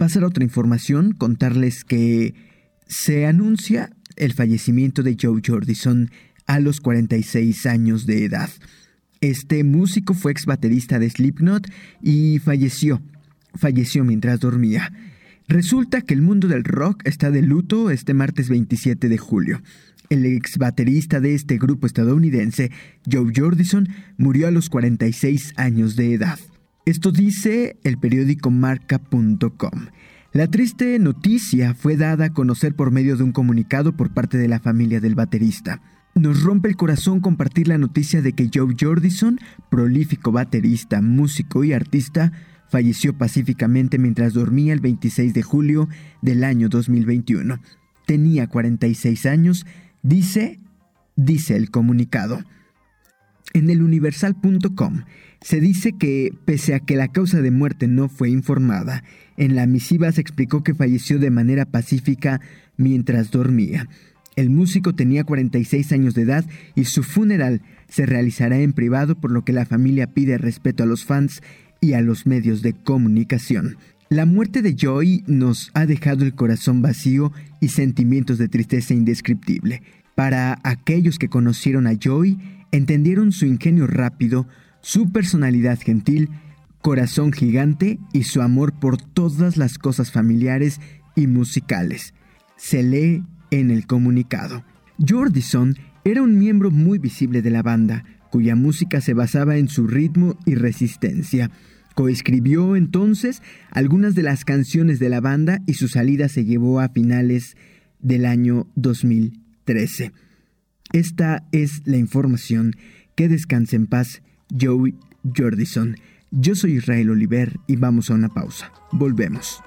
pasar a otra información, contarles que se anuncia el fallecimiento de Joe Jordison a los 46 años de edad. Este músico fue ex baterista de Slipknot y falleció. Falleció mientras dormía. Resulta que el mundo del rock está de luto este martes 27 de julio. El ex baterista de este grupo estadounidense, Joe Jordison, murió a los 46 años de edad. Esto dice el periódico marca.com. La triste noticia fue dada a conocer por medio de un comunicado por parte de la familia del baterista. Nos rompe el corazón compartir la noticia de que Joe Jordison, prolífico baterista, músico y artista, falleció pacíficamente mientras dormía el 26 de julio del año 2021. Tenía 46 años, dice, dice el comunicado. En el universal.com se dice que, pese a que la causa de muerte no fue informada, en la misiva se explicó que falleció de manera pacífica mientras dormía. El músico tenía 46 años de edad y su funeral se realizará en privado, por lo que la familia pide respeto a los fans y a los medios de comunicación. La muerte de Joy nos ha dejado el corazón vacío y sentimientos de tristeza indescriptible. Para aquellos que conocieron a Joy, entendieron su ingenio rápido, su personalidad gentil, corazón gigante y su amor por todas las cosas familiares y musicales. Se lee en el comunicado. Jordison era un miembro muy visible de la banda, cuya música se basaba en su ritmo y resistencia. Coescribió entonces algunas de las canciones de la banda y su salida se llevó a finales del año 2013. Esta es la información. Que descanse en paz, Joey Jordison. Yo soy Israel Oliver y vamos a una pausa. Volvemos.